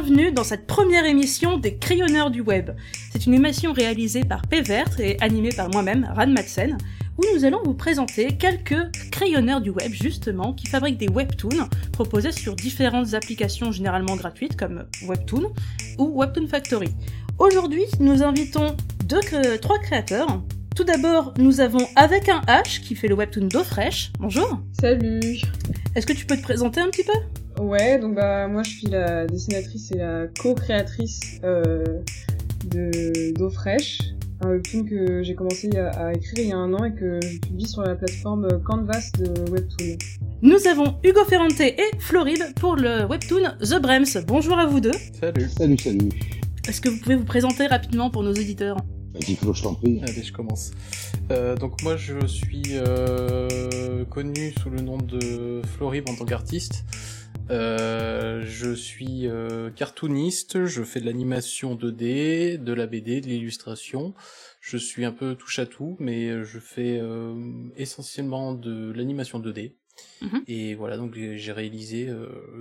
bienvenue dans cette première émission des Crayonneurs du Web. C'est une émission réalisée par Pévert et animée par moi-même, Ran Madsen, où nous allons vous présenter quelques crayonneurs du web justement qui fabriquent des webtoons proposés sur différentes applications généralement gratuites comme Webtoon ou Webtoon Factory. Aujourd'hui, nous invitons deux, trois créateurs. Tout d'abord, nous avons avec un H qui fait le webtoon d'eau fraîche. Bonjour. Salut. Est-ce que tu peux te présenter un petit peu? Ouais, donc bah moi je suis la dessinatrice et la co-créatrice euh, de d'eau fraîche un webtoon que j'ai commencé à, écrire il y a un an et que je publie sur la plateforme Canvas de Webtoon. Nous avons Hugo Ferrante et Floride pour le webtoon The Brems. Bonjour à vous deux. Salut. Salut, salut. Est-ce que vous pouvez vous présenter rapidement pour nos auditeurs? Vas-y Flo, je t'en prie. Allez, je commence. Euh, donc moi je suis euh, connu sous le nom de Florib en tant qu'artiste. Euh, je suis euh, cartooniste, je fais de l'animation 2D, de la BD, de l'illustration. Je suis un peu touche à tout, mais je fais euh, essentiellement de l'animation 2D. Mhm. Et voilà, donc j'ai réalisé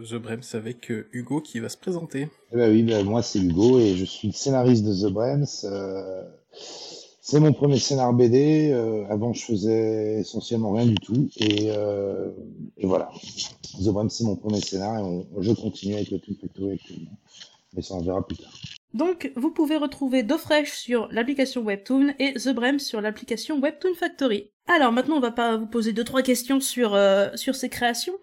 The Brems avec Hugo qui va se présenter. Eh ben oui, ben moi c'est Hugo et je suis le scénariste de The Brems. C'est mon premier scénar BD. Euh, avant, je faisais essentiellement rien du tout. Et, euh, et voilà. The Bram, c'est mon premier scénar et je continue avec le Factory actuellement. Mais ça, on verra plus tard. Donc, vous pouvez retrouver DoFresh sur l'application Webtoon et The Brem sur l'application Webtoon Factory. Alors, maintenant, on va pas vous poser deux, trois questions sur, euh, sur ces créations.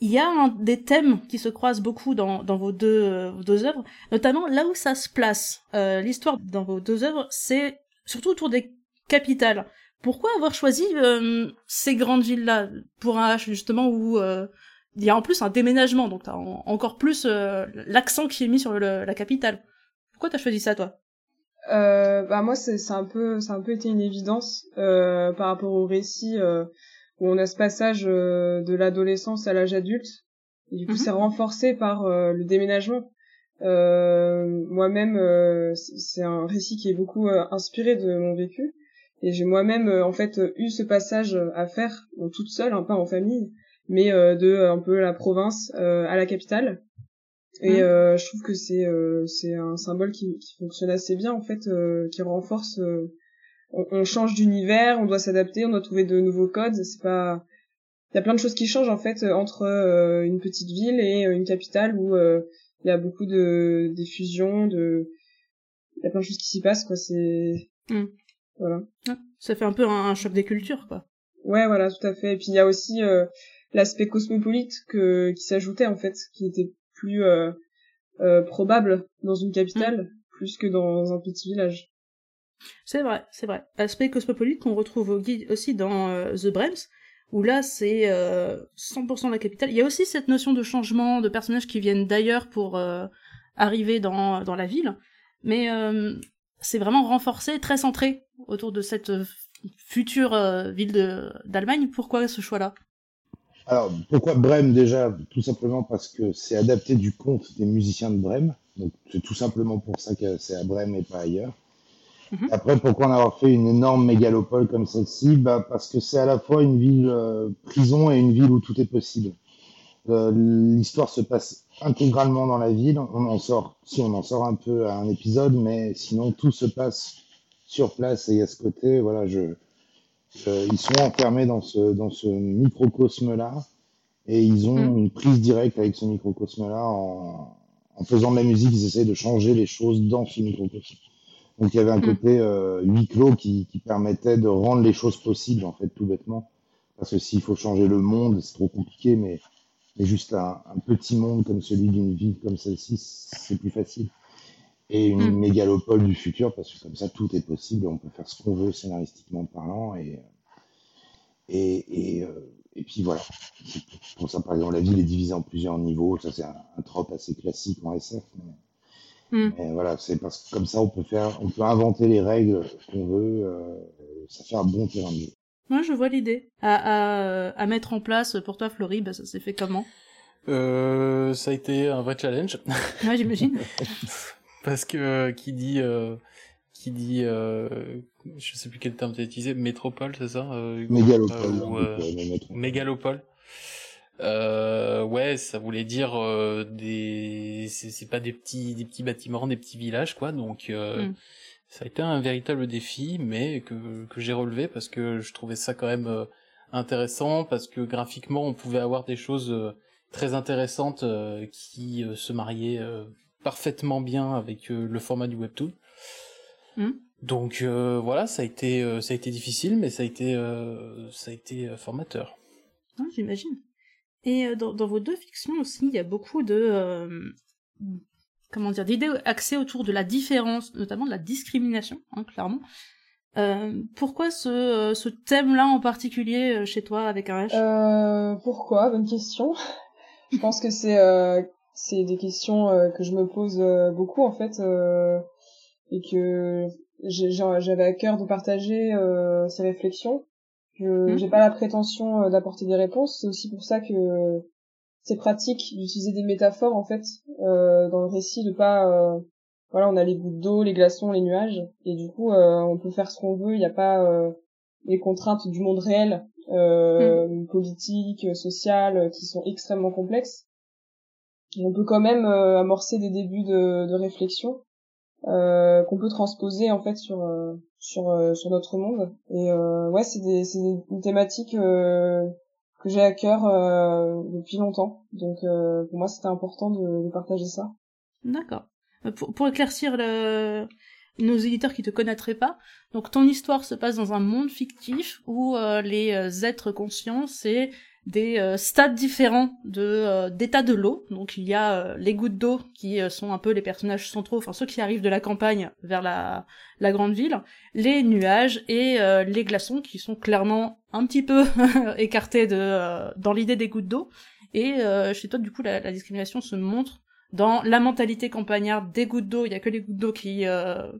Il y a un, des thèmes qui se croisent beaucoup dans, dans vos, deux, euh, deux œuvres, notamment là où ça se place. Euh, L'histoire dans vos deux œuvres, c'est surtout autour des capitales. Pourquoi avoir choisi euh, ces grandes villes-là pour un H justement où euh, il y a en plus un déménagement, donc t'as encore plus euh, l'accent qui est mis sur le, la capitale. Pourquoi t'as choisi ça toi? Bah moi c'est un peu c'est un peu été une évidence par rapport au récit où on a ce passage euh, de l'adolescence à l'âge adulte. Et du coup, mhm. c'est renforcé par euh, le déménagement. Euh, moi-même, c'est un récit qui est beaucoup inspiré de mon vécu. Et j'ai moi-même, en fait, eu ce passage à faire, toute seule, hein, peu en famille, mais de un peu la province à la capitale. Et mhm. je trouve que c'est c'est un symbole qui, qui, fonctionne assez bien, en fait, qui renforce on, change d'univers, on doit s'adapter, on doit trouver de nouveaux codes. C'est pas, il y a plein de choses qui changent en fait euh, entre euh, une petite ville et euh, une capitale où il y a beaucoup de des fusions, de, il y a plein de choses qui s'y passent quoi. C'est, mm. voilà. ça fait un peu un, choc des cultures quoi. Ouais, voilà, tout à fait. Et puis il y a aussi l'aspect cosmopolite que qui s'ajoutait en fait, qui était plus probable dans une capitale mm. plus que dans un petit village. C'est vrai, c'est vrai. Aspect cosmopolite qu'on retrouve aussi dans euh, The Brems, où là c'est 100% euh, la capitale. Il y a aussi cette notion de changement, de personnages qui viennent d'ailleurs pour euh, arriver dans, dans la ville, mais c'est vraiment renforcé, très centré autour de cette future ville d'Allemagne. Pourquoi ce choix-là? Alors, pourquoi Brême déjà? Tout simplement parce que c'est adapté du conte des musiciens de Brême. Donc c'est tout simplement pour ça que c'est à Brême et pas ailleurs. Mhm. Après, pourquoi en avoir fait une énorme mégalopole comme celle-ci bah, Parce que c'est à la fois une ville euh, prison et une ville où tout est possible. Euh, L'histoire se passe intégralement dans la ville. On en sort, si on en sort un peu à un épisode, mais sinon tout se passe sur place et a ce côté, voilà, je, ils sont enfermés dans ce, dans ce microcosme-là et ils ont mhm. une prise directe avec ce microcosme-là en, en faisant de la musique, ils essayent de changer les choses dans ce microcosme. Donc il y avait un côté euh, huis clos qui, qui, permettait de rendre les choses possibles, en fait, tout bêtement. Parce que s'il faut changer le monde, c'est trop compliqué, mais, mais juste un, un, petit monde comme celui d'une ville comme celle-ci, c'est plus facile. Et une mm. mégalopole du futur, parce que comme ça, tout est possible, on peut faire ce qu'on veut scénaristiquement parlant. Et, et, et, euh, et puis voilà. Pour ça, par exemple, la ville est divisée en plusieurs niveaux. Ça, c'est un, un trope assez classique en SF. Mais, Mm. voilà, c'est parce que comme ça, on peut faire, on peut inventer les règles qu'on veut. Euh, ça fait un bon terrain de jeu. Moi, je vois l'idée. À, à, mettre en place pour toi, Florie, bah, ça s'est fait comment? Euh, Ça a été un vrai challenge. Ouais, j'imagine. parce que euh, qui dit euh, qui dit euh, je sais plus quel terme tu as utilisé métropole c'est ça? Mégalopole, mégalopole Euh, ouais, ça voulait dire euh, des, c'est pas des petits, des petits bâtiments, des petits villages, quoi. Donc, euh, mm. ça a été un véritable défi, mais que que j'ai relevé parce que je trouvais ça quand même euh, intéressant parce que graphiquement, on pouvait avoir des choses très intéressantes qui se mariaient parfaitement bien avec le format du webtoon. Mm. Donc voilà, ça a été ça a été difficile, mais ça a été ça a été formateur. Ah, j'imagine. Et euh, dans, vos deux fictions aussi, il y a beaucoup de euh, comment dire d'idées axées autour de la différence, notamment de la discrimination, hein, clairement. Euh, pourquoi ce, ce thème-là en particulier chez toi avec un H? Pourquoi? Bonne question. je pense que c'est c'est des questions que je me pose beaucoup en fait et que j'avais à cœur de partager ces réflexions je hmm? j'ai pas la prétention euh, d'apporter des réponses. C'est aussi pour ça que c'est pratique d'utiliser des métaphores en fait euh, dans le récit, de pas euh, voilà, on a les gouttes d'eau, les glaçons, les nuages, et du coup on peut faire ce qu'on veut. Il n'y a pas les contraintes du monde réel, hmm. politique, social, qui sont extrêmement complexes. on peut quand même amorcer des débuts de, de réflexion euh, qu'on peut transposer en fait sur euh, sur euh, sur notre monde et ouais c'est des c'est une thématique que j'ai à cœur depuis longtemps. Donc pour moi c'était important de, de, partager ça. D'accord. Pour, pour éclaircir le nos éditeurs qui te connaîtraient pas. Donc ton histoire se passe dans un monde fictif où les êtres conscients c'est des euh, stades différents de euh, d'état de l'eau. Donc il y a euh, les gouttes d'eau qui sont un peu les personnages centraux, enfin ceux qui arrivent de la campagne vers la, la grande ville, les nuages et les glaçons qui sont clairement un petit peu écartés de dans l'idée des gouttes d'eau. Et chez toi du coup la, la, discrimination se montre dans la mentalité campagnarde des gouttes d'eau. Il y a que les gouttes d'eau qui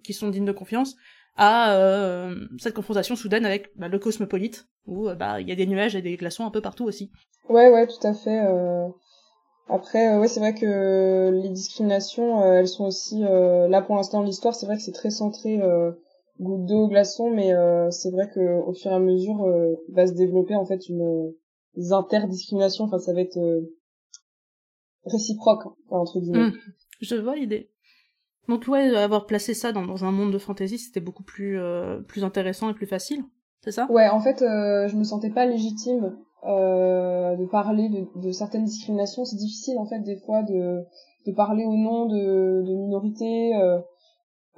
qui sont dignes de confiance à euh, cette confrontation soudaine avec bah, le cosmopolite, où euh, bah il y a des nuages et des glaçons un peu partout aussi. Ouais, ouais, tout à fait. Euh... Après, euh, ouais, c'est vrai que les discriminations, elles sont aussi là pour l'instant l'histoire. C'est vrai que c'est très centré goutte d'eau, glaçons, mais c'est vrai que au fur et à mesure va se développer en fait une des interdiscriminations. Enfin, ça va être réciproque entre guillemets. Mmh. je vois l'idée. Donc ouais, avoir placé ça dans, dans un monde de fantasy, c'était beaucoup plus euh, plus intéressant et plus facile, c'est ça? Ouais, en fait, euh, je me sentais pas légitime euh, de parler de, de, certaines discriminations. C'est difficile en fait des fois de de parler au nom de, de minorités. Euh,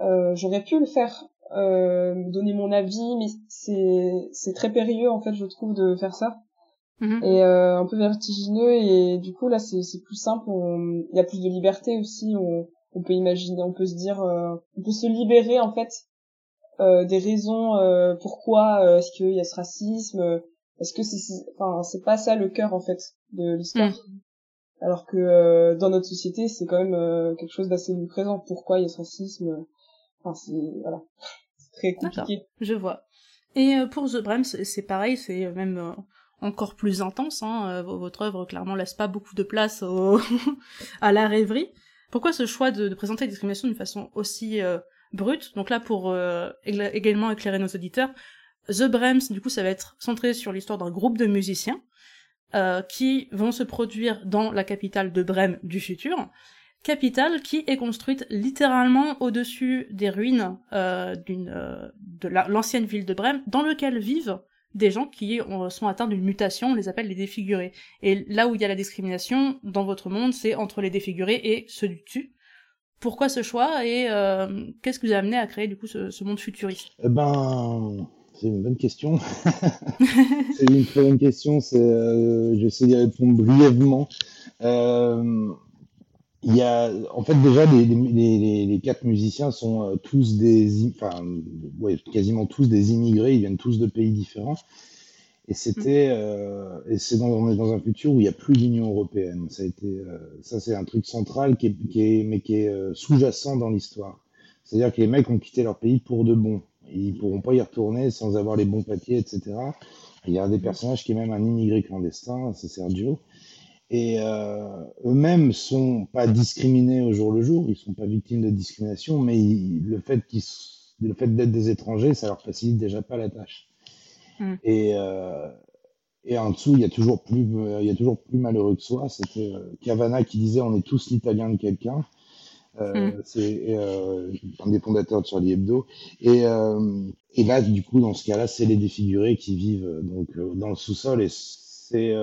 euh, J'aurais pu le faire, donner mon avis, mais c'est c'est très périlleux en fait, je trouve, de faire ça. Mm-hmm. et un peu vertigineux et du coup là c'est c'est plus simple il y a plus de liberté aussi on on peut imaginer, on peut se dire, euh, on peut se libérer en fait euh, des raisons euh, pourquoi est-ce qu'il y a ce racisme, est-ce que c'est, enfin c'est pas ça le cœur en fait de l'histoire. Mm. Alors que dans notre société, c'est quand même quelque chose d'assez présent. Pourquoi il y a ce racisme? Enfin, c'est voilà, c'est très compliqué. Je vois. Et pour The Brems, c'est pareil, c'est même encore plus intense. Hein. Votre œuvre clairement laisse pas beaucoup de place au à la rêverie. Pourquoi ce choix de, présenter la discrimination d'une façon aussi euh, brute? Donc là, pour euh, également éclairer nos auditeurs, The Brems, du coup, ça va être centré sur l'histoire d'un groupe de musiciens euh, qui vont se produire dans la capitale de Brême du futur. Capitale qui est construite littéralement au-dessus des ruines d'une de l'ancienne ville de Brême, dans lequel vivent des gens qui sont atteints d'une mutation, on les appelle les défigurés. Et là où il y a la discrimination dans votre monde, c'est entre les défigurés et ceux du dessus. Pourquoi ce choix et euh, qu'est-ce qui vous a amené à créer du coup ce, monde futuriste? Eh ben, c'est une bonne question. c'est une très bonne question. C'est, euh, j'essaie d'y répondre brièvement. Euh, il y a, en fait, déjà, les, quatre musiciens sont euh, tous des, enfin, ouais, quasiment tous des immigrés. Ils viennent tous de pays différents. Et c'était, euh, et c'est dans, un futur où il n'y a plus d'Union européenne. Ça a été, euh, ça c'est un truc central qui est, mais qui est sous-jacent dans l'histoire. C'est-à-dire que les mecs ont quitté leur pays pour de bon. Ils pourront pas y retourner sans avoir les bons papiers, etc. Il y a des personnages qui est même un immigré clandestin, c'est Sergio et euh, eux-mêmes sont pas discriminés au jour le jour, ils sont pas victimes de discrimination, mais le fait qu'ils, le fait d'être des étrangers, ça leur facilite déjà pas la tâche. Mm. Et, euh, et en dessous, il y a toujours plus, il y a toujours plus malheureux que soi. C'était Cavana qui disait on est tous l'italien de quelqu'un. Euh, mm. C'est un des fondateurs de Charlie Hebdo. Et, et là, du coup, dans ce cas-là, c'est les défigurés qui vivent donc dans le sous-sol. Et c'est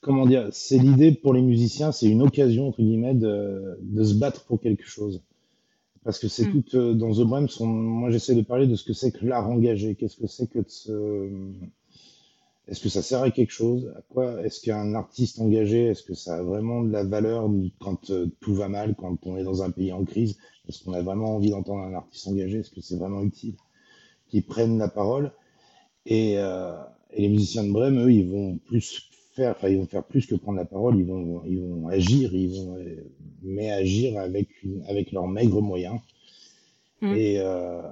comment dire, c'est l'idée pour les musiciens, c'est une occasion entre guillemets de, de se battre pour quelque chose. Parce que c'est mm. tout dans The Brems, moi j'essaie de parler de ce que c'est que l'art engagé, qu'est-ce que c'est que de se, est-ce que ça sert à quelque chose? À quoi Est-ce qu'un artiste engagé, est-ce que ça a vraiment de la valeur quand euh, tout va mal, quand on est dans un pays en crise? Est-ce qu'on a vraiment envie d'entendre un artiste engagé? Est-ce que c'est vraiment utile qu'ils prennent la parole? Et, euh, et, les musiciens de Brême, eux, ils vont plus faire, enfin, ils vont faire plus que prendre la parole. Ils vont, ils vont agir, ils vont, mais agir avec avec leurs maigres moyens. Mmh. Et euh,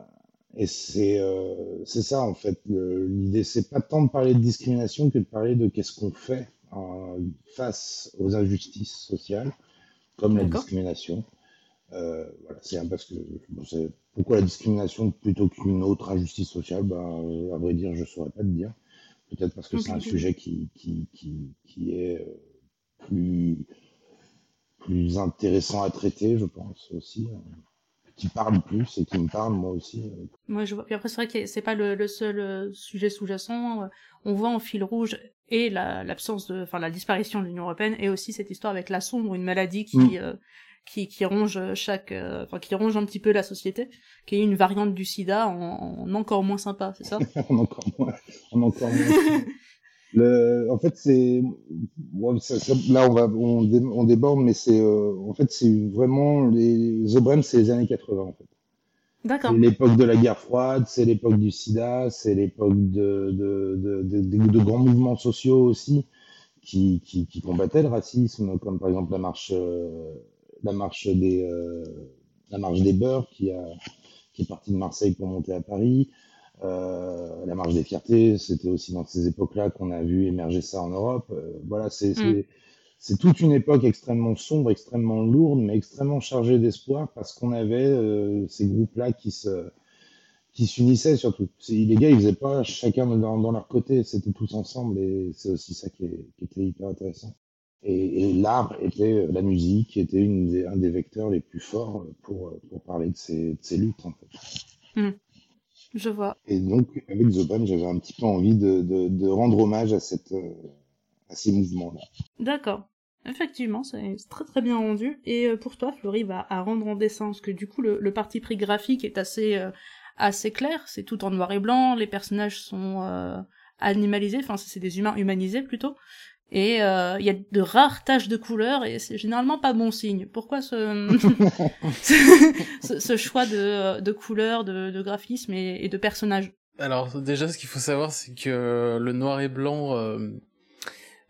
et c'est euh, c'est ça en fait l'idée, c'est pas tant de parler de discrimination que de parler de qu'est-ce qu'on fait euh, face aux injustices sociales, comme la discrimination. Euh, voilà, c'est parce que pourquoi la discrimination plutôt qu'une autre injustice sociale. Ben, à vrai dire, je saurais pas te dire. Peut-être parce que c'est un sujet qui qui qui, qui est euh, plus plus intéressant à traiter, je pense aussi. Hein qui parle plus et qui me parle moi aussi. Moi je vois. Puis après c'est vrai que c'est pas le, le, seul euh, sujet sous-jacent. On voit en fil rouge et l'absence de, enfin la disparition de l'Union européenne et aussi cette histoire avec la sombre, une maladie qui mm. Qui, qui ronge chaque, euh, enfin qui ronge un petit peu la société, qui est une variante du SIDA en, en encore moins sympa, c'est ça? En encore moins, en encore moins. Le, en fait, c'est là on va on, on déborde, mais c'est euh, en fait c'est vraiment les The c'est les années 80 en fait. D'accord. C'est l'époque de la guerre froide, c'est l'époque du SIDA, c'est l'époque de de, de, de, de, grands mouvements sociaux aussi qui, qui, qui, combattaient le racisme, comme par exemple la marche euh, la marche des euh, la marche des beurs qui a qui est partie de Marseille pour monter à Paris. Euh, la marche des fiertés, c'était aussi dans ces époques-là qu'on a vu émerger ça en Europe. Euh, voilà, c'est mm. c'est toute une époque extrêmement sombre, extrêmement lourde, mais extrêmement chargée d'espoir parce qu'on avait euh, ces groupes-là qui se qui s'unissaient surtout. Les gars, ils faisaient pas chacun dans, dans leur côté, c'était tous ensemble et c'est aussi ça qui, est, qui, était hyper intéressant. Et, et l'art était la musique, était une des, un des vecteurs les plus forts pour, pour parler de ces, de ces luttes en fait. Mm. Je vois. Et donc, avec The Band, j'avais un petit peu envie de, de, de rendre hommage à, cette, euh, à ces mouvements-là. D'accord. Effectivement, c'est très très bien rendu. Et euh, pour toi, Florie va à rendre en dessin, parce que du coup, le, le parti pris graphique est assez, euh, assez clair. C'est tout en noir et blanc, les personnages sont animalisés, enfin, c'est des humains humanisés plutôt. Et euh, il y a de rares taches de couleur et c'est généralement pas bon signe. Pourquoi ce, ce, choix de, de couleurs, de, de graphisme et, de personnages Alors déjà, ce qu'il faut savoir, c'est que le noir et blanc euh,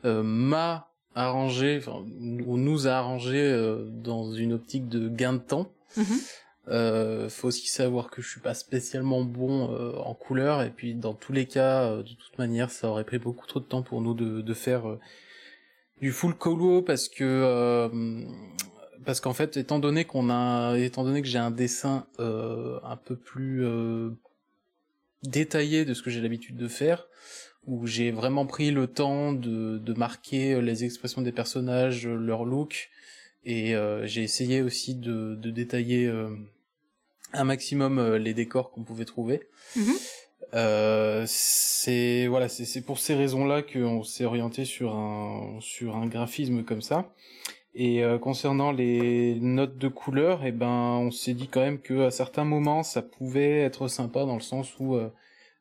euh, m'a arrangé, enfin, ou nous a arrangé euh, dans une optique de gain de temps. Mm-hmm. Euh, faut aussi savoir que je suis pas spécialement bon euh, en couleur. Et puis dans tous les cas, euh, de toute manière, ça aurait pris beaucoup trop de temps pour nous de, de faire euh, du full colo parce que parce qu'en fait, étant donné qu'on a, étant donné que j'ai un dessin un peu plus détaillé de ce que j'ai l'habitude de faire, où j'ai vraiment pris le temps de, de marquer les expressions des personnages, leur look, et j'ai essayé aussi de, de détailler un maximum euh, les décors qu'on pouvait trouver. Mhm. Euh, c'est voilà, c'est pour ces raisons-là qu'on s'est orienté sur un sur un graphisme comme ça. Et euh, concernant les notes de couleur, et eh ben on s'est dit quand même que à certains moments ça pouvait être sympa dans le sens où euh,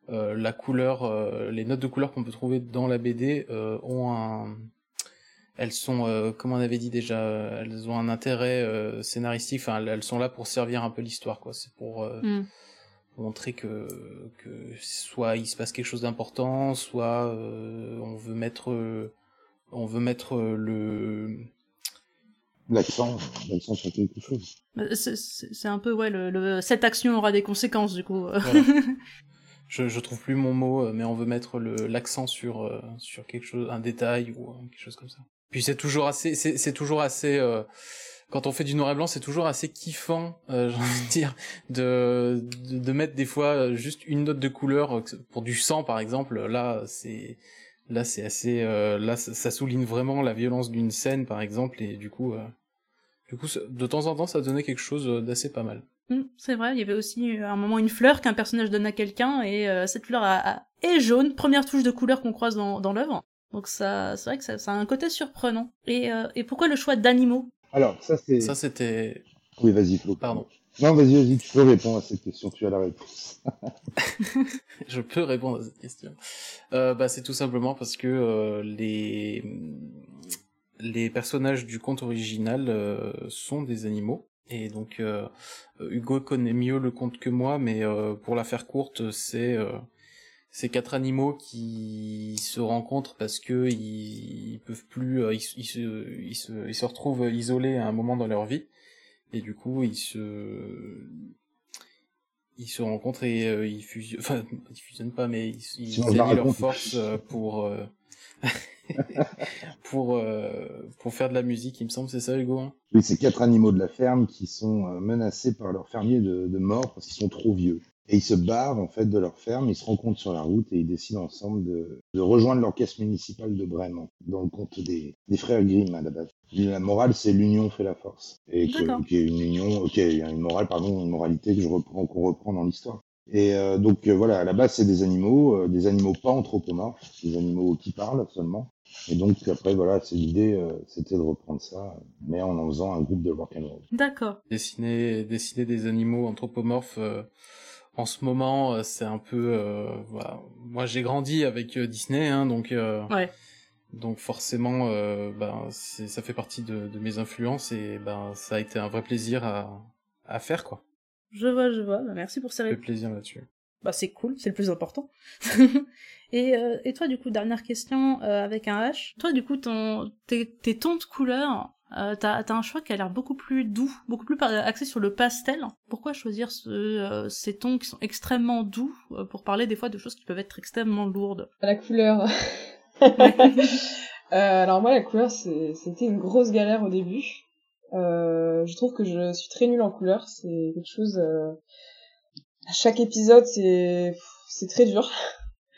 la couleur, les notes de couleur qu'on peut trouver dans la BD ont un elles sont, euh, comme on avait dit déjà, elles ont un intérêt euh, scénaristique. Enfin, elles, sont là pour servir un peu l'histoire, quoi. C'est pour euh, mm. montrer que, que soit il se passe quelque chose d'important, soit on veut mettre, on veut mettre le l'accent, l'accent sur quelque chose. C'est un peu ouais, le, cette action aura des conséquences du coup. je, je trouve plus mon mot, mais on veut mettre l'accent sur sur quelque chose, un détail ou quelque chose comme ça. Puis c'est toujours assez, c'est toujours assez. Euh, quand on fait du noir et blanc, c'est toujours assez kiffant, euh, j'ai envie de dire, de, de, de mettre des fois juste une note de couleur pour du sang, par exemple. Là, c'est Là, c'est assez, là, ça, souligne vraiment la violence d'une scène, par exemple, et du coup, du coup, de temps en temps, ça donnait quelque chose d'assez pas mal. Mm, c'est vrai, il y avait aussi à un moment une fleur qu'un personnage donne à quelqu'un, et cette fleur est jaune, première touche de couleur qu'on croise dans, dans l'œuvre. Donc ça, c'est vrai que ça, ça, a un côté surprenant. Et, et pourquoi le choix d'animaux? Alors, ça c'est... Ça c'était... Oui, vas-y Flo. Pardon. Non, vas-y, vas-y, tu peux répondre à cette question, tu as la réponse. je peux répondre à cette question. Euh, bah, c'est tout simplement parce que euh, les les personnages du conte original euh, sont des animaux. Et donc euh, Hugo connaît mieux le conte que moi, mais euh, pour la faire courte, c'est ces quatre animaux qui se rencontrent parce que ils, peuvent plus, ils, ils, se, ils, se, ils se retrouvent isolés à un moment dans leur vie. Et du coup ils se ils se rencontrent et euh, ils fusionnent enfin ils fusionnent pas mais ils, ils allient leurs forces euh, pour euh, pour pour faire de la musique il me semble c'est ça Hugo hein? Oui c'est quatre animaux de la ferme qui sont menacés par leur fermier de, de mort parce qu'ils sont trop vieux et ils se barrent en fait de leur ferme, ils se rencontrent sur la route et ils décident ensemble de, de rejoindre l'orchestre municipal de Brême, dans le conte des, des frères Grimm à la base. La morale, c'est l'union fait la force, et que, qui est une union, ok, il y a une morale, pardon, une moralité que je reprends, qu'on reprend dans l'histoire. Et euh, donc euh, voilà, à la base, c'est des animaux, euh, des animaux pas anthropomorphes, des animaux qui parlent seulement. Et donc après, voilà, c'est l'idée, c'était de reprendre ça, mais en en faisant un groupe de rock and roll. D'accord. Dessiner, dessiner des animaux anthropomorphes en ce moment, euh, c'est un peu, euh, voilà. Moi, j'ai grandi avec euh, Disney, hein, donc. ouais. Donc forcément, ben, ça fait partie de, de, mes influences et ben, ça a été un vrai plaisir à, à faire, quoi. Je vois, je vois. Bah, merci pour ces réponses. plaisir là-dessus. Bah c'est cool, c'est le plus important. et, et toi, du coup, dernière question avec un H. Toi, du coup, ton, tes, tes tons de couleur, euh, t'as un choix qui a l'air beaucoup plus doux, beaucoup plus axé sur le pastel. Pourquoi choisir ce, euh, ces tons qui sont extrêmement doux euh, pour parler des fois de choses qui peuvent être extrêmement lourdes? La couleur. alors moi la couleur c'était une grosse galère au début. je trouve que je suis très nulle en couleur, c'est quelque chose. À chaque épisode c'est c'est très dur.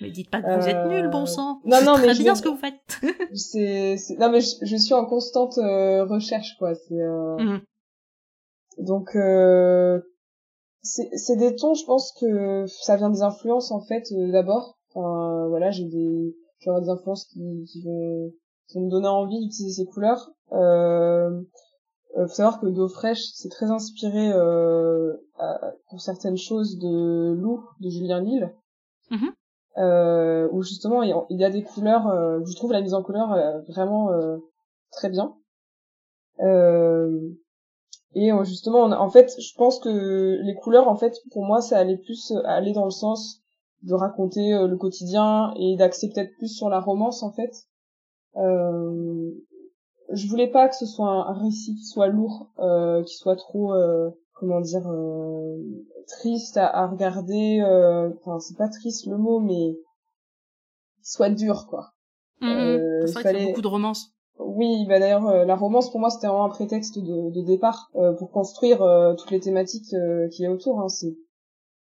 Mais dites pas que vous êtes nul, bon euh, sang. Non, non, mais je bien ce que vous faites. c'est, non, mais je, suis en constante euh, recherche, quoi. C'est. Euh... Mhm. Donc, euh... c'est, c'est des tons. Je pense que ça vient des influences en fait euh, d'abord. Enfin, voilà, j'ai des, j'ai des influences qui, qui vont, qui vont me donner envie d'utiliser ces couleurs. Euh... faut savoir que Do Fresh, c'est très inspiré pour certaines choses de Lou de Julien Lille. Mm euh, où justement il y a des couleurs, euh, je trouve la mise en couleur euh, vraiment euh, très bien. et justement, en fait, je pense que les couleurs, en fait, pour moi, ça allait plus aller dans le sens de raconter le quotidien et d'axer peut-être plus sur la romance, en fait. Euh, je voulais pas que ce soit un, récit qui soit lourd, euh, qui soit trop, euh, comment dire, triste à, à regarder. Euh, enfin, c'est pas triste le mot, mais soit dur, quoi. Mmh, euh, c'est vrai qu'il y a beaucoup de romance. Oui, bah d'ailleurs, euh, la romance pour moi c'était vraiment un prétexte de, de départ euh, pour construire euh, toutes les thématiques qu'il y a autour. Hein. C'est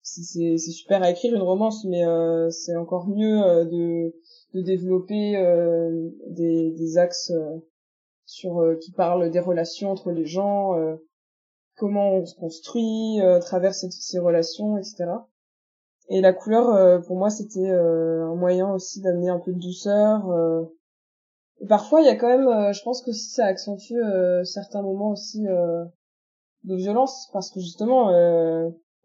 c'est super à écrire une romance, mais c'est encore mieux de de développer des, des axes sur qui parlent des relations entre les gens, comment on se construit euh, à travers ces, relations, etc. Et la couleur, euh, pour moi, c'était euh, un moyen aussi d'amener un peu de douceur. Et parfois, il y a quand même, je pense que si ça accentue certains moments aussi de violence, parce que justement,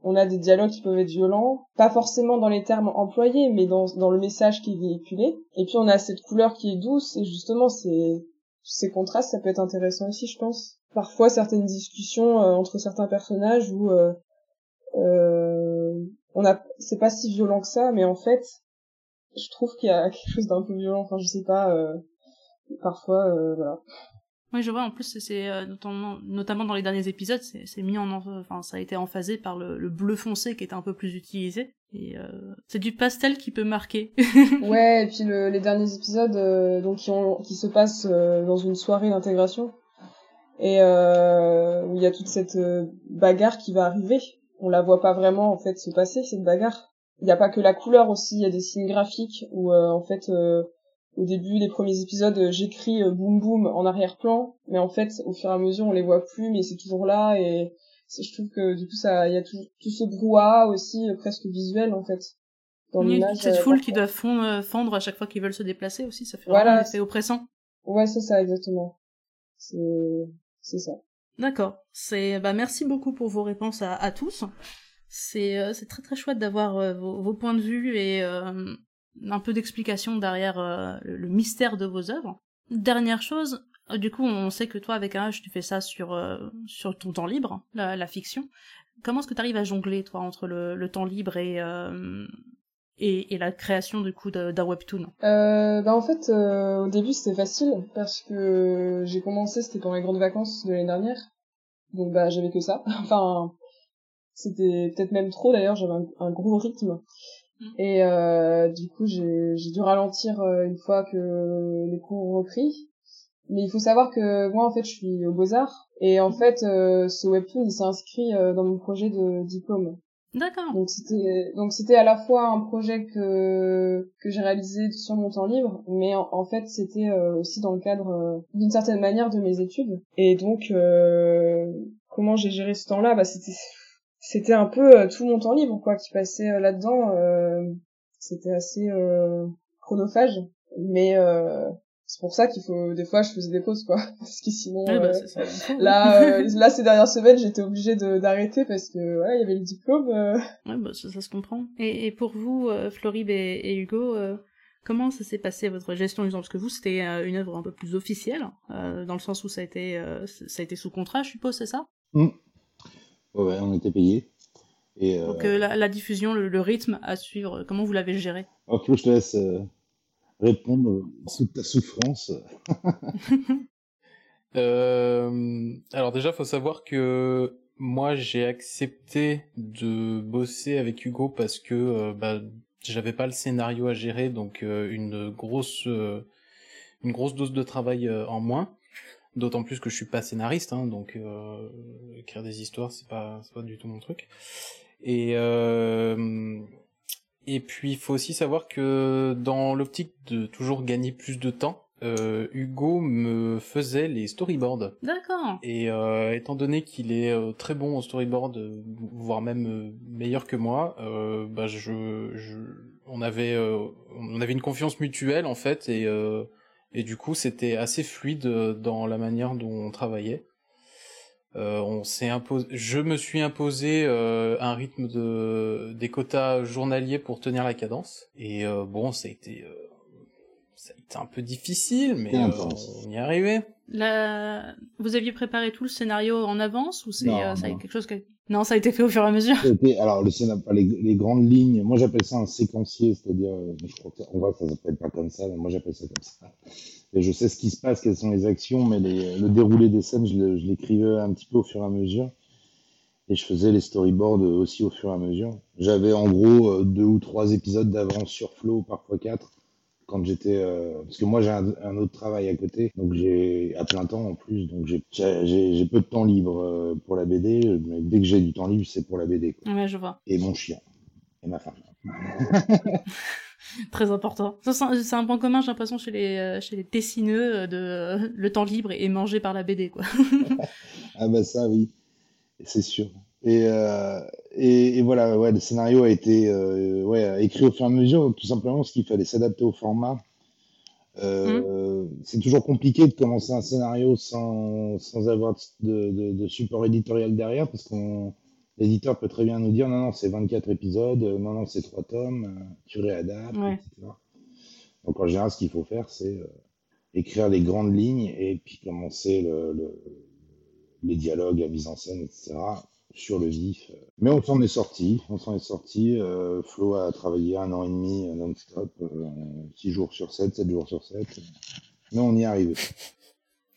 on a des dialogues qui peuvent être violents, pas forcément dans les termes employés, mais dans, dans le message qui est véhiculé. Et puis on a cette couleur qui est douce, et justement, c'est ces contrastes, ça peut être intéressant aussi, je pense parfois certaines discussions euh, entre certains personnages où euh, euh, on a c'est pas si violent que ça mais en fait je trouve qu'il y a quelque chose d'un peu violent enfin je sais pas parfois voilà oui, je vois. En plus, c'est notamment, notamment dans les derniers épisodes, c'est mis en, enfin, ça a été emphasé par le, bleu foncé qui était un peu plus utilisé. Et c'est du pastel qui peut marquer. ouais, et puis le, les derniers épisodes, donc qui ont, qui se passent dans une soirée d'intégration, et euh, où il y a toute cette euh, bagarre qui va arriver. On la voit pas vraiment en fait se passer cette bagarre. Il n'y a pas que la couleur aussi, il y a des signes graphiques où euh, en fait au début des premiers épisodes, j'écris boum boum en arrière-plan, mais en fait, au fur et à mesure, on les voit plus, mais c'est toujours là et je trouve que du coup ça, il y a tout, tout ce brouhaha aussi presque visuel en fait. Dans l'image. Cette foule qui doit fondre à chaque fois qu'ils veulent se déplacer aussi, ça fait voilà, un effet oppressant. Ouais, c'est ça exactement. C'est c'est ça. D'accord. C'est bah merci beaucoup pour vos réponses à, tous. C'est euh, c'est très très chouette d'avoir euh, vos, points de vue et euh, un peu d'explication derrière le, mystère de vos œuvres. Dernière chose, du coup, on sait que toi, avec un H, tu fais ça sur ton temps libre, la, fiction. Comment est-ce que tu arrives à jongler, toi, entre le temps libre et, et, et, la création du coup d'un webtoon. Euh, bah en fait euh, au début c'était facile parce que j'ai commencé c'était pendant les grandes vacances de l'année dernière. Donc bah j'avais que ça. Enfin c'était peut-être même trop d'ailleurs j'avais un, gros rythme. Mm. et euh, du coup j'ai j'ai dû ralentir euh, une fois que les cours ont repris. Mais il faut savoir que moi en fait je suis au beaux arts et en mm. fait euh, ce webtoon il s'est inscrit dans mon projet de diplôme D'accord. Donc c'était donc c'était à la fois un projet que que j'ai réalisé sur mon temps libre, mais en, fait c'était euh, aussi dans le cadre euh, d'une certaine manière de mes études. Et donc euh, comment j'ai géré ce temps-là? Bah c'était c'était un peu tout mon temps libre quoi qui passait là-dedans. c'était assez chronophage, mais c'est pour ça qu'il faut des fois je faisais des pauses quoi. Parce que sinon bah, euh, là euh, là ces dernières semaines j'étais obligée d'arrêter parce que voilà il y avait le diplôme euh. ouais bah ça, se comprend. Et, et pour vous Florib et, et Hugo comment ça s'est passé votre gestion du temps? Parce que vous c'était une œuvre un peu plus officielle dans le sens où ça a été ça a été sous contrat je suppose c'est ça? Mmh. ouais, on était payé et donc la, la, diffusion le, rythme à suivre comment vous l'avez géré? Oh, Flo je te laisse répondre sous ta souffrance euh, Alors déjà, faut savoir que moi, j'ai accepté de bosser avec Hugo parce que euh, bah, j'avais pas le scénario à gérer, donc euh, une grosse une grosse dose de travail en moins. D'autant plus que je suis pas scénariste, hein, donc écrire des histoires, c'est pas c'est pas du tout mon truc. Et et puis il faut aussi savoir que dans l'optique de toujours gagner plus de temps, euh, Hugo me faisait les storyboards. D'accord. Et euh, étant donné qu'il est euh, très bon au storyboard, euh, voire même euh, meilleur que moi, bah je, je, on avait, on avait une confiance mutuelle en fait, et et du coup c'était assez fluide dans la manière dont on travaillait. Euh, on s'est imposé, je me suis imposé euh, un rythme de des quotas journaliers pour tenir la cadence. Et euh, bon, ça a été ça a été un peu difficile, mais on y est arrivé. La... Vous aviez préparé tout le scénario en avance ou c'est ça quelque chose que non, ça a été fait au fur et à mesure? alors le scénario, les, les grandes lignes, moi j'appelle ça un séquencier, c'est-à-dire, je crois qu'on va, ça s'appelle pas comme ça, mais moi j'appelle ça comme ça et je sais ce qui se passe, quelles sont les actions, mais le déroulé des scènes, je l'écrivais un petit peu au fur et à mesure. Et je faisais les storyboards aussi au fur et à mesure. J'avais en gros euh, deux ou trois épisodes d'avance sur Flow, parfois quatre, quand j'étais... Euh, parce que moi j'ai un, autre travail à côté, donc j'ai à plein temps en plus, donc j'ai peu de temps libre euh, pour la BD, mais dès que j'ai du temps libre, c'est pour la BD. Quoi. Ouais, je vois. Et mon chien. Et ma femme. Très important. C'est un point commun, j'ai l'impression, chez les, euh, chez les dessineux, euh, de le temps libre est mangé par la BD, quoi. ah bah ça, oui, c'est sûr. Et, et, voilà, ouais, le scénario a été ouais, écrit au fur et à mesure, tout simplement parce qu'il fallait s'adapter au format. Mmh. C'est toujours compliqué de commencer un scénario sans, sans avoir de, de, de support éditorial derrière, parce qu'on l'éditeur peut très bien nous dire non, non, c'est 24 épisodes, euh, non, non, c'est 3 tomes, euh, tu réadaptes, etc. Donc en général, ce qu'il faut faire, c'est euh, écrire les grandes lignes et puis commencer le, le, les dialogues, la mise en scène, etc. sur le vif. Mais on s'en est sorti, on s'en est sorti. Euh, Flo a travaillé un an et demi non-stop, 6 jours sur 7, 7 jours sur 7. Mais on y est arrivé.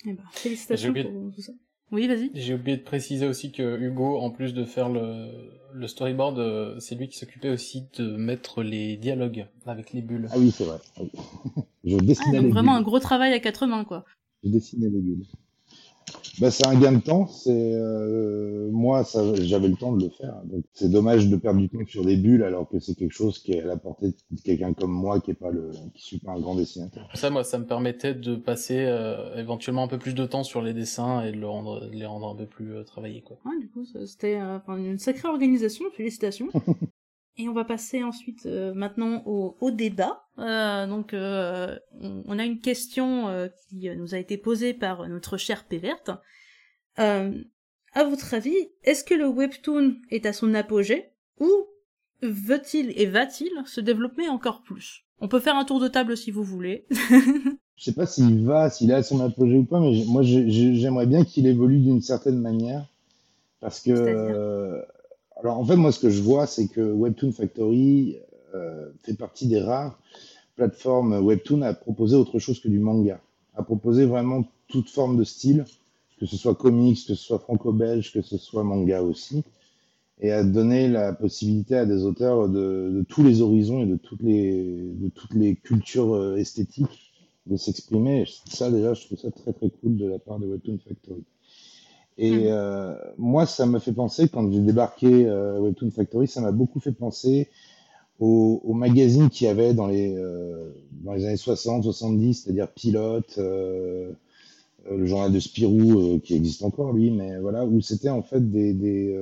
Eh ben, félicitations pour tout ça. Oui, vas-y. J'ai oublié de préciser aussi que Hugo, en plus de faire le, le storyboard, euh, c'est lui qui s'occupait aussi de mettre les dialogues avec les bulles. Ah oui, c'est vrai. Je dessinais ah, donc vraiment un gros travail à quatre mains, quoi. Je dessinais les bulles. Bah, c'est un gain de temps. C'est euh, moi, ça, j'avais le temps de le faire. Donc c'est dommage de perdre du temps sur des bulles alors que c'est quelque chose qui est à la portée de quelqu'un comme moi qui est pas le, qui suis pas un grand dessinateur. Ça, moi, ça me permettait de passer euh, éventuellement un peu plus de temps sur les dessins et de, le rendre, de les rendre un peu plus euh, travaillés, quoi. Ouais, du coup, c'était euh, une sacrée organisation. Félicitations. Et on va passer ensuite euh, maintenant au, au débat. Euh, donc euh, on, on, a une question qui nous a été posée par notre chère Péverte. à votre avis, est-ce que le webtoon est à son apogée ou veut-il et va-t-il se développer encore plus? On peut faire un tour de table si vous voulez. Je sais pas s'il va, s'il est à son apogée ou pas, mais moi j'aimerais bien qu'il évolue d'une certaine manière parce que alors en fait, moi, ce que je vois, c'est que Webtoon Factory euh, fait partie des rares plateformes Webtoon à proposer autre chose que du manga, à proposer vraiment toute forme de style, que ce soit comics, que ce soit franco-belge, que ce soit manga aussi, et à donner la possibilité à des auteurs de, de tous les horizons et de toutes les, de toutes les cultures euh, esthétiques de s'exprimer. Ça, déjà, je trouve ça très très cool de la part de Webtoon Factory. Et mmh. euh, moi, ça me fait penser, quand j'ai débarqué euh, Webtoon Factory, ça m'a beaucoup fait penser aux, aux magazines qu'il y avait dans les, euh, dans les années 60, 70, c'est-à-dire Pilote, euh, le journal de Spirou, qui existe encore, lui, mais voilà, où c'était en fait des, des,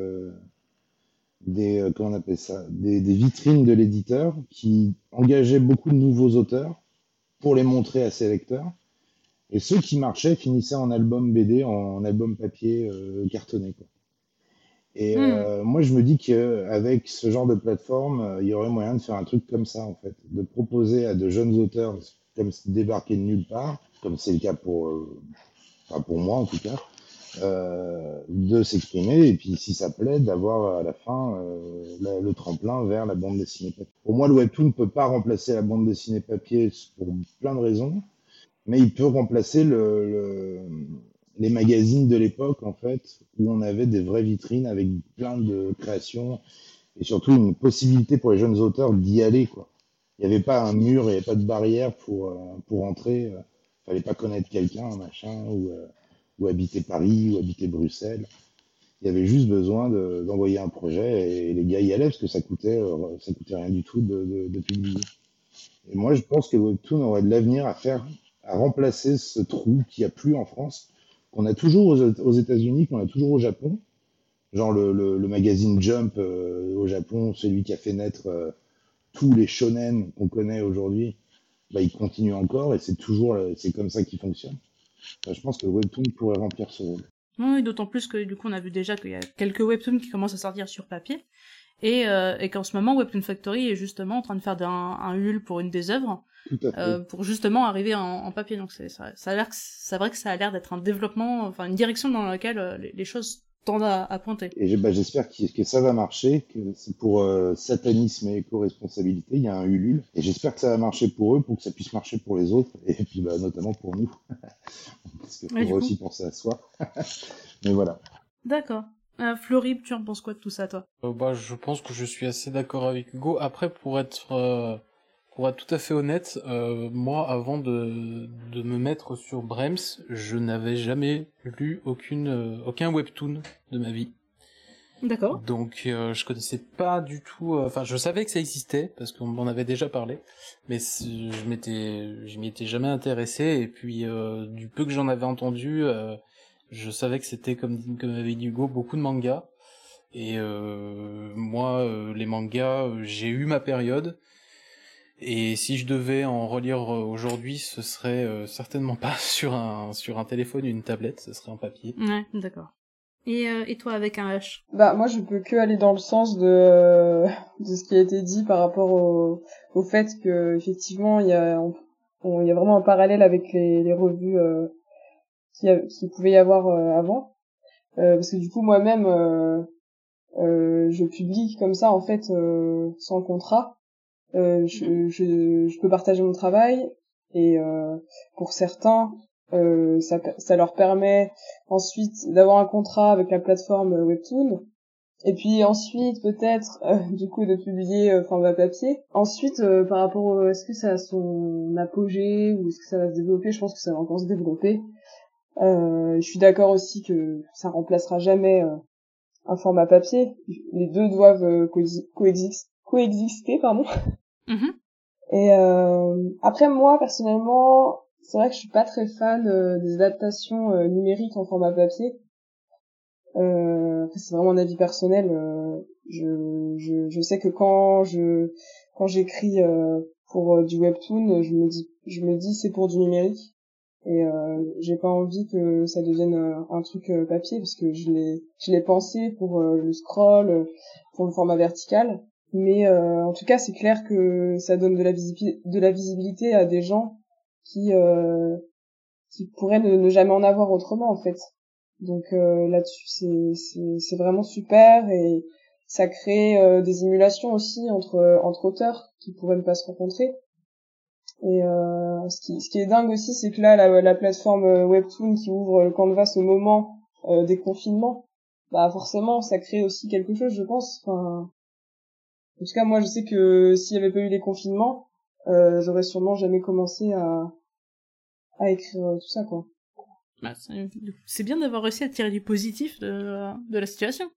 des comment on appelle ça, des, des vitrines de l'éditeur qui engageaient beaucoup de nouveaux auteurs pour les montrer à ses lecteurs et ceux qui marchaient finissaient en album BD, en, album papier euh, cartonné. Quoi. Et hmm. euh, moi, je me dis qu'avec ce genre de plateforme, euh, il y aurait moyen de faire un truc comme ça, en fait, de proposer à de jeunes auteurs, comme débarquer de nulle part, comme c'est le cas pour, enfin pour moi en tout cas, de s'exprimer et puis si ça plaît, d'avoir à la fin la, le tremplin vers la bande dessinée papier. Pour moi, le webtoon ne peut pas remplacer la bande dessinée papier pour plein de raisons mais il peut remplacer le, le, les magazines de l'époque, en fait, où on avait des vraies vitrines avec plein de créations et surtout une possibilité pour les jeunes auteurs d'y aller, quoi. Il n'y avait pas un mur, il n'y avait pas de barrière pour, euh, pour entrer. Il fallait pas connaître quelqu'un, machin, ou, euh, ou habiter Paris, ou habiter Bruxelles. Il y avait juste besoin d'envoyer un projet et les gars y allaient parce que ça coûtait, euh, ça coûtait rien du tout de, de, de publier. Et moi, je pense que Webtoon aurait de l'avenir à faire à remplacer ce trou qui a plus en France, qu'on a toujours aux, États-Unis, qu'on a toujours au Japon. Genre le, le, magazine Jump euh, au Japon, celui qui a fait naître euh, tous les shonen qu'on connaît aujourd'hui, bah, il continue encore et c'est toujours euh, c'est comme ça qu'il fonctionne. Je pense que Webtoon pourrait remplir ce rôle. Oui, d'autant plus que du coup on a vu déjà qu'il y a quelques webtoons qui commencent à sortir sur papier et, euh, et qu'en ce moment Webtoon Factory est justement en train de faire un, un Ulule pour une des œuvres euh, pour justement arriver en, en papier. Donc c'est ça, ça a l'air c'est vrai que ça a l'air d'être un développement, enfin une direction dans laquelle euh, les, les choses tendent à, à pointer. Et bah, j'espère que, que, ça va marcher, que c'est pour satanisme et éco-responsabilité, il y a un Ulule, et j'espère que ça va marcher pour eux, pour que ça puisse marcher pour les autres, et puis bah, notamment pour nous, parce qu'il faut aussi penser à soi. Mais voilà. D'accord. Euh, Florib, tu en penses quoi de tout ça, toi? Euh, Bah, je pense que je suis assez d'accord avec Hugo. Après, pour être euh, pour être tout à fait honnête, euh, moi, avant de de me mettre sur Brems, je n'avais jamais lu aucune aucun webtoon de ma vie. D'accord. Donc, je connaissais pas du tout. Enfin, je savais que ça existait parce qu'on m'en avait déjà parlé, mais je m'étais je m'y étais jamais intéressé. Et puis, du peu que j'en avais entendu je savais que c'était comme comme avait dit Hugo beaucoup de mangas. Et euh, moi euh, les mangas euh, j'ai eu ma période. Et si je devais en relire euh, aujourd'hui ce serait euh, certainement pas sur un sur un téléphone ou une tablette ce serait en papier. Ouais d'accord. Et, et toi avec un H? Bah moi je peux que aller dans le sens de de ce qui a été dit par rapport au au fait que effectivement il y a il y a vraiment un parallèle avec les, les revues qui, pouvait y avoir euh, avant. Euh, parce que du coup, moi-même, euh, je publie comme ça, en fait, sans contrat. Je, je, je, peux partager mon travail et pour certains, ça, ça leur permet ensuite d'avoir un contrat avec la plateforme Webtoon et puis ensuite peut-être du coup de publier euh, format papier. Ensuite par rapport est-ce que ça a son apogée ou est-ce que ça va se développer, je pense que ça va encore se développer Euh, je suis d'accord aussi que ça remplacera jamais euh, un format papier. Les deux doivent euh, coexister, pardon. Mm-hmm. Et après moi personnellement, c'est vrai que je suis pas très fan des adaptations numériques en format papier. c'est vraiment un avis personnel. Je, je, je, sais que quand je quand j'écris pour du webtoon, je me dis je me dis c'est pour du numérique et euh, j'ai pas envie que ça devienne euh, un truc euh, papier parce que je l'ai je l'ai pensé pour euh, le scroll pour le format vertical. Mais en tout cas c'est clair que ça donne de la visibilité à des gens qui qui pourraient ne, jamais en avoir autrement en fait. Donc là-dessus c'est c'est vraiment super et ça crée des émulations aussi entre entre auteurs qui pourraient ne pas se rencontrer et euh, ce, qui, ce qui est dingue aussi, c'est que là, la, la plateforme euh, Webtoon qui ouvre Canvas au moment euh, des confinements, bah forcément, ça crée aussi quelque chose, je pense. Enfin, en tout cas, moi, je sais que s'il n'y avait pas eu les confinements, euh, j'aurais sûrement jamais commencé à, à écrire tout ça, quoi. Bah, c'est bien d'avoir réussi à tirer du positif de, de la situation.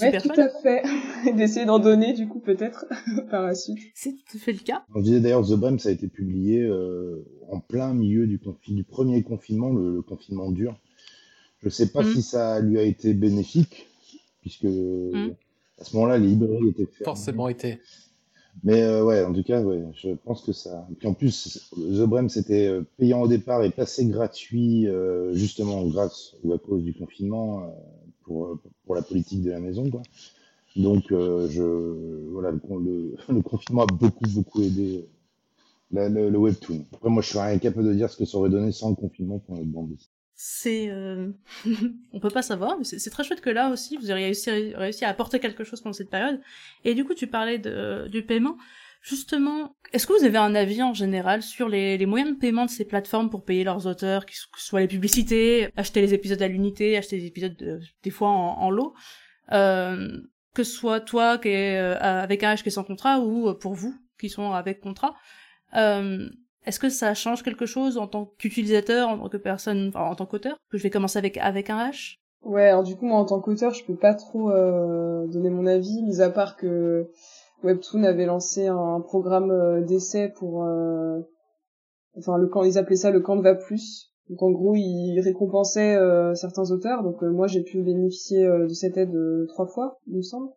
Ouais, tout à fait. D'essayer d'en donner, du coup, peut-être, par la suite. C'est tout à fait le cas. On disait d'ailleurs, The Brem, ça a été publié euh, en plein milieu du, du premier confinement, le, confinement dur. Je sais pas mm. si ça lui a été bénéfique, puisque mm. à ce moment-là, les librairies étaient fermées. Forcément été. Mais euh, ouais, en tout cas, ouais, je pense que ça. Puis en plus, The Brem, c'était euh, payant au départ et passé gratuit, euh, justement grâce ou à cause du confinement pour, pour la politique de la maison, quoi. Donc, je, voilà, le, confinement a beaucoup, beaucoup aidé le, le, webtoon. Après, moi, je suis incapable de dire ce que ça aurait donné sans le confinement pour notre bande c'est euh... on peut pas savoir mais c'est très chouette que là aussi vous ayez réussi, à apporter quelque chose pendant cette période et du coup tu parlais du paiement justement est-ce que vous avez un avis en général sur les, moyens de paiement de ces plateformes pour payer leurs auteurs que ce soit les publicités acheter les épisodes à l'unité acheter les épisodes des fois en, en lot euh, que ce soit toi qui est euh, avec un H qui est sans contrat ou euh, pour vous qui sont avec contrat euh, est-ce que ça change quelque chose en tant qu'utilisateur, en tant que personne, enfin, en tant qu'auteur Que je vais commencer avec avec un H? Ouais, alors du coup moi en tant qu'auteur, je peux pas trop euh, donner mon avis, mis à part que Webtoon avait lancé un programme euh, d'essai pour, euh, enfin le camp, ils appelaient ça le Canva Plus. Donc en gros, ils récompensaient certains auteurs. Donc moi j'ai pu bénéficier de cette aide trois fois, il me semble.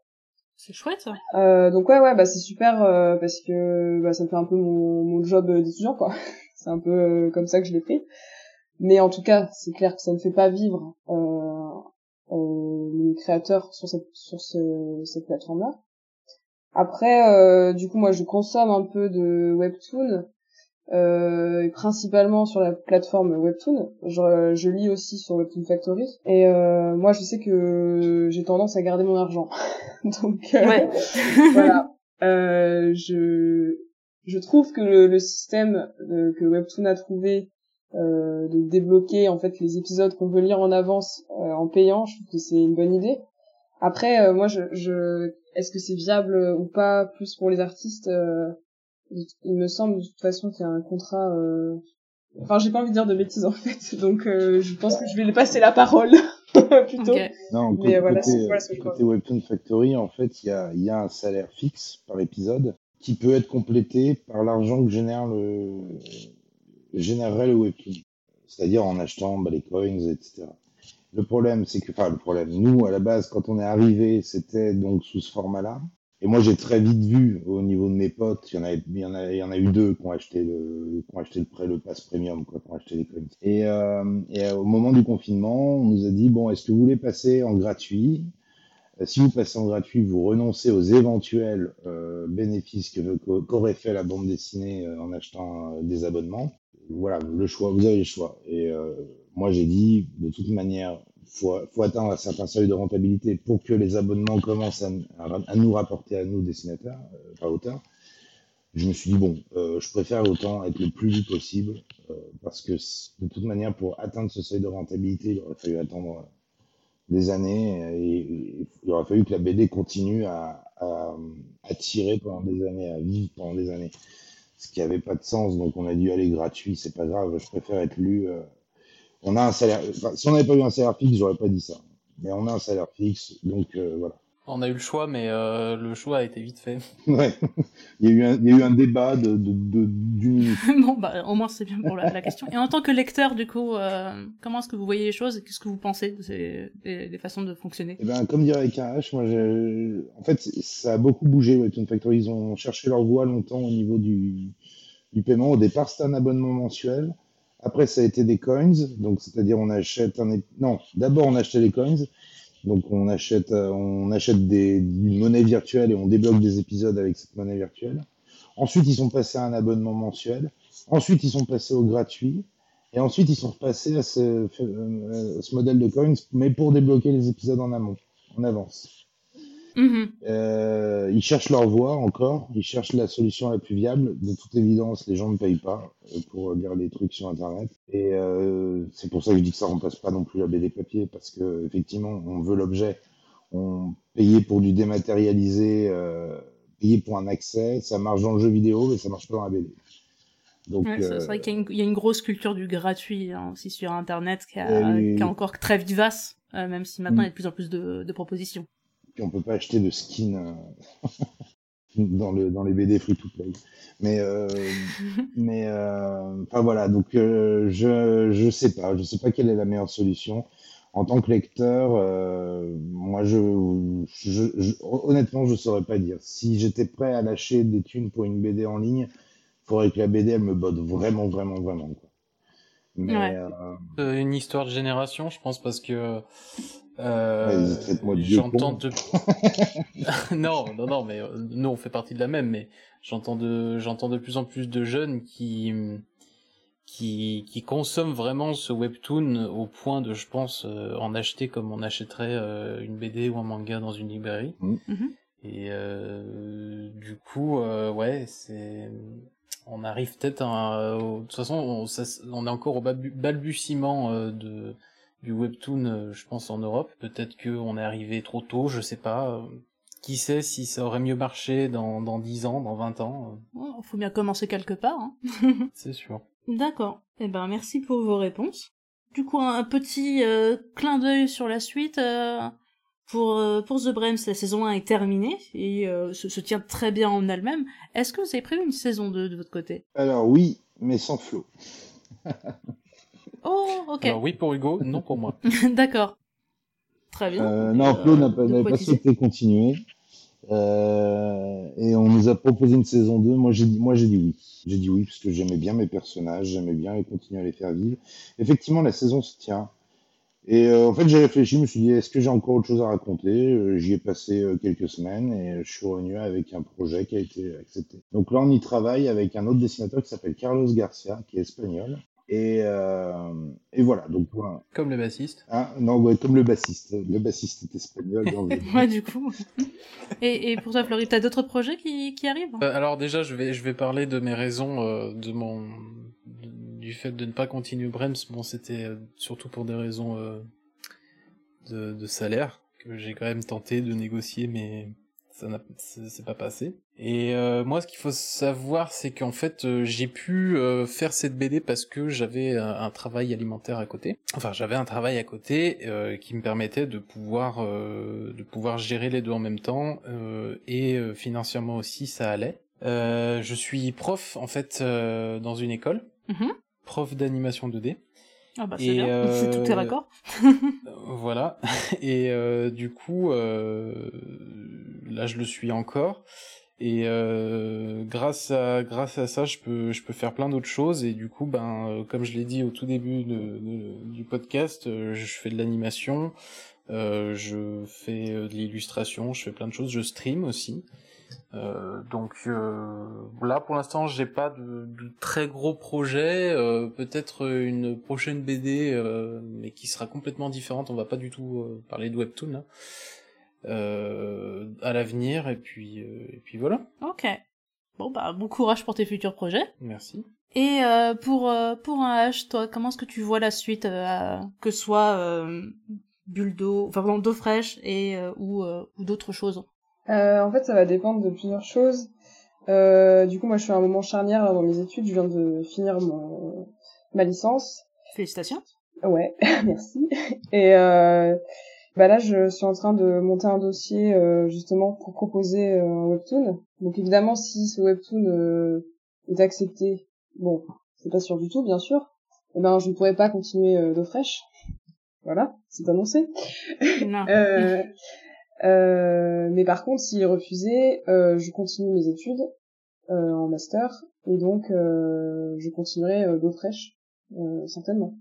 C'est chouette ça. Euh, donc ouais ouais bah c'est super euh, parce que bah, ça me fait un peu mon, mon job d'étudiant quoi. c'est un peu euh, comme ça que je l'ai pris. Mais en tout cas c'est clair que ça ne fait pas vivre euh, euh, les créateurs sur cette sur ce, cette plateforme là. Après du coup moi je consomme un peu de webtoon euh, principalement sur la plateforme Webtoon. Je, je, lis aussi sur Webtoon Factory. Et euh, moi, je sais que j'ai tendance à garder mon argent. Donc euh, ouais. voilà. Euh, je je trouve que le, le système que Webtoon a trouvé euh, de débloquer en fait les épisodes qu'on veut lire en avance en payant, je trouve que c'est une bonne idée. Après, moi, je, je est-ce que c'est viable ou pas plus pour les artistes il me semble de toute façon qu'il y a un contrat. Euh... Enfin, j'ai pas envie de dire de bêtises en fait, donc euh, je pense que je vais lui passer la parole plutôt. Non, Mais côté, voilà, côté, côté Webtoon Factory, en fait, il y a, y a un salaire fixe par épisode qui peut être complété par l'argent que génère le générerait le Webtoon, c'est-à-dire en achetant bah, les coins, etc. Le problème, c'est que, enfin, le problème, nous, à la base, quand on est arrivé, c'était donc sous ce format-là. Et moi, j'ai très vite vu au niveau de mes potes, il y en a, il y en a, eu deux qui ont acheté le, qui ont acheté le prêt, le pass premium, quoi, qui ont acheté les coins. Et, euh, et au moment du confinement, on nous a dit bon, est-ce que vous voulez passer en gratuit? Euh, Si vous passez en gratuit, vous renoncez aux éventuels euh, bénéfices que qu'aurait fait la bande dessinée euh, en achetant euh, des abonnements. Voilà, le choix, vous avez le choix. Et moi, j'ai dit de toute manière, faut, faut atteindre un certain seuil de rentabilité pour que les abonnements commencent à, nous rapporter à nous, dessinateurs, euh, enfin auteurs. Je me suis dit, bon, euh, je préfère autant être le plus vite possible, euh, parce que de toute manière, pour atteindre ce seuil de rentabilité, il aurait fallu attendre des années, et, il aurait fallu que la BD continue à, à, tirer pendant des années, à vivre pendant des années. Ce qui n'avait pas de sens, donc on a dû aller gratuit, c'est pas grave, je préfère être lu on a un salaire. si on n'avait pas eu un salaire fixe, j'aurais pas dit ça. Mais on a un salaire fixe, donc voilà. On a eu le choix, mais euh, le choix a été vite fait. Ouais, il y a eu un, il y a eu un débat de, de, de d'une minute. bon, bah, au moins c'est bien pour la, la, question. Et en tant que lecteur, du coup, euh, comment est-ce que vous voyez les choses et qu'est-ce que vous pensez de ces, des, des façons de fonctionner? Eh ben, comme dirait KH, moi, j'ai... en fait, ça a beaucoup bougé, Webtoon Factory. Ils ont cherché leur voie longtemps au niveau du, du paiement. Au départ, c'était un abonnement mensuel. Après, ça a été des coins. Donc, c'est-à-dire, on achète un, non, d'abord, on achetait les coins. Donc on achète, euh, on achète des, une monnaie virtuelle et on débloque des épisodes avec cette monnaie virtuelle. Ensuite, ils sont passés à un abonnement mensuel. Ensuite, ils sont passés au gratuit. Et ensuite, ils sont passés à ce, euh, ce modèle de coins, mais pour débloquer les épisodes en amont, en avance. Mmh. Euh, ils cherchent leur voie encore, ils cherchent la solution la plus viable. De toute évidence, les gens ne payent pas euh, pour lire les trucs sur Internet. Et euh, c'est pour ça que je dis que ça remplace pas non plus la BD papier, parce que effectivement, on veut l'objet. On payait pour du dématérialisé, euh, payer pour un accès, ça marche dans le jeu vidéo, mais ça marche pas dans la BD. Donc, ouais, c'est vrai qu'il y, y, a une grosse culture du gratuit hein, aussi sur Internet qui, a, qui est encore très vivace, même si maintenant il y a de plus en plus de, de propositions. Puis on peut pas acheter de skin euh, dans le dans les BD free to play. Mais euh, mais euh, enfin voilà, donc je je sais pas, je sais pas quelle est la meilleure solution. En tant que lecteur, moi je, je, je, honnêtement je saurais pas dire. Si j'étais prêt à lâcher des thunes pour une BD en ligne, faudrait que la BD elle me botte vraiment vraiment vraiment quoi. Mais, ouais. euh... une histoire de génération, je pense, parce que euh, ouais, j'entends de... non, non, non, mais euh, nous on fait partie de la même, mais j'entends de, j'entends de plus en plus de jeunes qui, qui, qui consomment vraiment ce webtoon au point de, je pense, euh, en acheter comme on achèterait euh, une BD ou un manga dans une librairie. Mmh. Et du coup, ouais, c'est, on arrive peut-être à, de toute façon, on, ça, on est encore au balbutiement de du webtoon, euh, je pense, en Europe. Peut-être qu'on est arrivé trop tôt, je sais pas. Qui sait si ça aurait mieux marché dans, dans 10 ans, dans 20 ans Il oh, faut bien commencer quelque part. Hein. C'est sûr. D'accord. Eh ben, merci pour vos réponses. Du coup, un petit euh, clin d'œil sur la suite. Euh, pour, euh, pour The Brems, la saison 1 est terminée et euh, se, se, tient très bien en elle-même. Est-ce que vous avez prévu une saison 2 de votre côté? Alors oui, mais sans flow. Oh, ok. Alors oui pour Hugo, non pour moi. D'accord. Très bien. Euh, non, Flo n'avait pas, pas souhaité continuer. Euh, et on nous a proposé une saison 2. Moi, j'ai dit, moi, j'ai dit oui. J'ai dit oui parce que j'aimais bien mes personnages, j'aimais bien et continuer à les faire vivre. Effectivement, la saison se tient. Et euh, en fait, j'ai réfléchi, je me suis dit, est-ce que j'ai encore autre chose à raconter? Euh, J'y ai passé euh, quelques semaines et je suis revenu avec un projet qui a été accepté. Donc là, on y travaille avec un autre dessinateur qui s'appelle Carlos Garcia, qui est espagnol, et, euh, et voilà, donc voilà. Comme le bassiste ah, Non, ouais, comme le bassiste. Le bassiste est espagnol. ouais, du coup. Et, et pour toi, Floride, t'as d'autres projets qui, qui arrivent? Euh, Alors déjà, je vais, je vais parler de mes raisons, euh, de mon, du fait de ne pas continuer Brems. Bon, c'était euh, surtout pour des raisons euh, de, de salaire que j'ai quand même tenté de négocier, mais ça n'a c'est pas passé. Et euh, moi, ce qu'il faut savoir, c'est qu'en fait, euh, j'ai pu euh, faire cette BD parce que j'avais un, un, travail alimentaire à côté. Enfin, j'avais un travail à côté qui me permettait de pouvoir de pouvoir gérer les deux en même temps et financièrement aussi, ça allait. je suis prof en fait dans une école, mm -hmm. prof d'animation 2D. Ah bah c'est bien, euh, c'est tout est raccord. voilà. Et euh, du coup, euh, là je le suis encore. Et euh, grâce à grâce à ça, je peux je peux faire plein d'autres choses. Et du coup, ben euh, comme je l'ai dit au tout début du podcast, euh, je fais de l'animation, je fais de l'illustration, je fais plein de choses. Je stream aussi. Euh, donc euh, là pour l'instant j'ai pas de, de, très gros projets, euh, peut-être une prochaine BD euh, mais qui sera complètement différente, on va pas du tout euh, parler de webtoon là. À l'avenir et puis et puis voilà. Ok. Bon bah bon courage pour tes futurs projets. Merci. Et pour pour un H, toi, comment est-ce que tu vois la suite, que ce soit bulle d'eau, enfin d'eau fraîche et ou, ou d'autres choses? Euh, en fait, ça va dépendre de plusieurs choses. Euh, du coup, moi, je suis à un moment charnière là, dans mes études. Je viens de finir mon... ma licence. Félicitations. Ouais, merci. Et euh, bah là, je suis en train de monter un dossier euh, justement pour proposer euh, un webtoon. Donc évidemment, si ce webtoon euh, est accepté, bon, c'est pas sûr du tout, bien sûr. Eh ben, je ne pourrais pas continuer d'eau fraîche. Voilà, c'est annoncé. Non. mais par contre, s'il est refusé, je continue mes études en master et donc je continuerai d'eau fraîche certainement.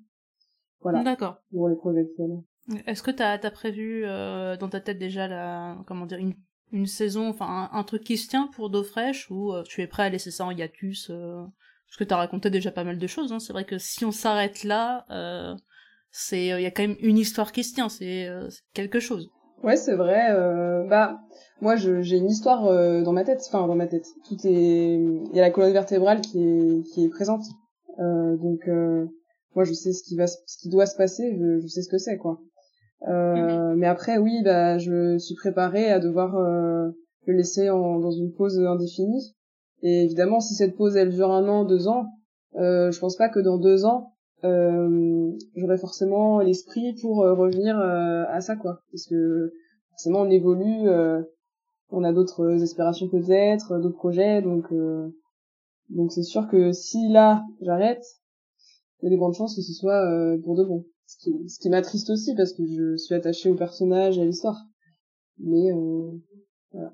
Voilà. D'accord. Pour les projets actuels. Est-ce que t'as as prévu euh, dans ta tête déjà la comment dire une, une saison, enfin un, truc qui se tient pour d'eau fraîche ou euh, tu es prêt à laisser ça en hiatus euh, Parce que t'as raconté déjà pas mal de choses. Hein. C'est vrai que si on s'arrête là, c'est il y a quand même une histoire qui se tient. C'est quelque chose. Ouais, c'est vrai. bah moi j'ai une histoire dans ma tête. Enfin dans ma tête. Tout est il y a la colonne vertébrale qui est qui est présente. donc moi je sais ce qui va ce qui doit se passer. Je, je sais ce que c'est quoi. Euh, mhm. Mais après, oui, bah, je suis préparée à devoir euh, le laisser en, dans une pause indéfinie. Et évidemment, si cette pause elle dure un an, deux ans, euh, je pense pas que dans deux ans, euh, j'aurai forcément l'esprit pour euh, revenir euh, à ça, quoi. Parce que forcément, on évolue, on a d'autres aspirations peut-être, d'autres projets, donc donc c'est sûr que si là j'arrête, il y a des grandes chances que ce soit pour de bon ce qui, ce qui m'attriste aussi parce que je suis attachée au personnage à l'histoire. Mais euh, voilà.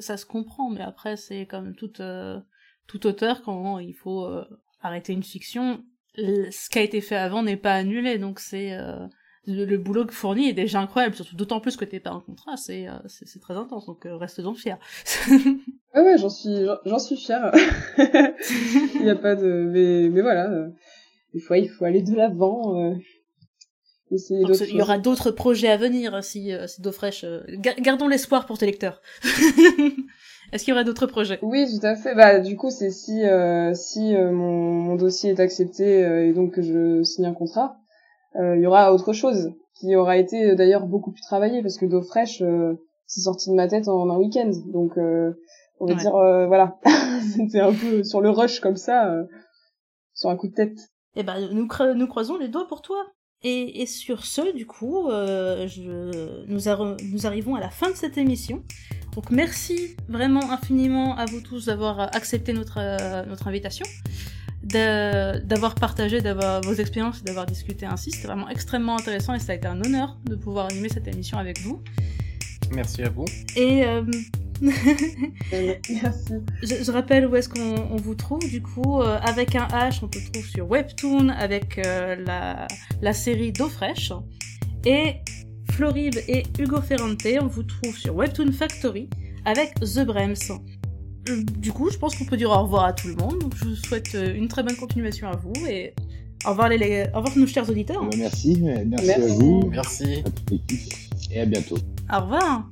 Ça, se comprend, mais après c'est comme tout euh, tout auteur quand il faut euh, arrêter une fiction, ce qui a été fait avant n'est pas annulé, donc c'est euh, le, boulot fourni est déjà incroyable, surtout d'autant plus que t'es pas en contrat, c'est c'est très intense, donc reste donc fier. ah ouais, j'en suis j'en suis fière. il y a pas de mais mais voilà, des fois il faut aller de l'avant il y aura d'autres projets à venir si, euh, si Fraîche. Euh, gardons l'espoir pour tes lecteurs. Est-ce qu'il y aura d'autres projets? Oui, tout à fait. Bah, du coup, c'est si euh, si mon, mon, dossier est accepté et donc que je signe un contrat, il y aura autre chose qui aura été d'ailleurs beaucoup plus travaillé parce que d'eau fraîche, c'est sorti de ma tête en un week-end. Donc, on va dire, voilà, c'était un peu sur le rush comme ça, sur un coup de tête. Eh ben, nous, nous croisons les doigts pour toi. Et, et, sur ce, du coup, euh, je, nous, nous, arrivons à la fin de cette émission. Donc merci vraiment infiniment à vous tous d'avoir accepté notre, euh, notre invitation, d'avoir partagé vos expériences et d'avoir discuté ainsi. C'était vraiment extrêmement intéressant et ça a été un honneur de pouvoir animer cette émission avec vous. Merci à vous. Et euh, Merci. Je, rappelle où est-ce qu'on vous trouve du coup euh, avec un H on te trouve sur Webtoon avec euh, la, la série D'eau fraîche et Florib et Hugo Ferrante on vous trouve sur Webtoon Factory avec The Brems. Euh, du coup je pense qu'on peut dire au revoir à tout le monde je vous souhaite une très bonne continuation à vous et au revoir les, au revoir nos chers auditeurs. Merci, merci, merci à vous. Merci. et à bientôt. Au revoir.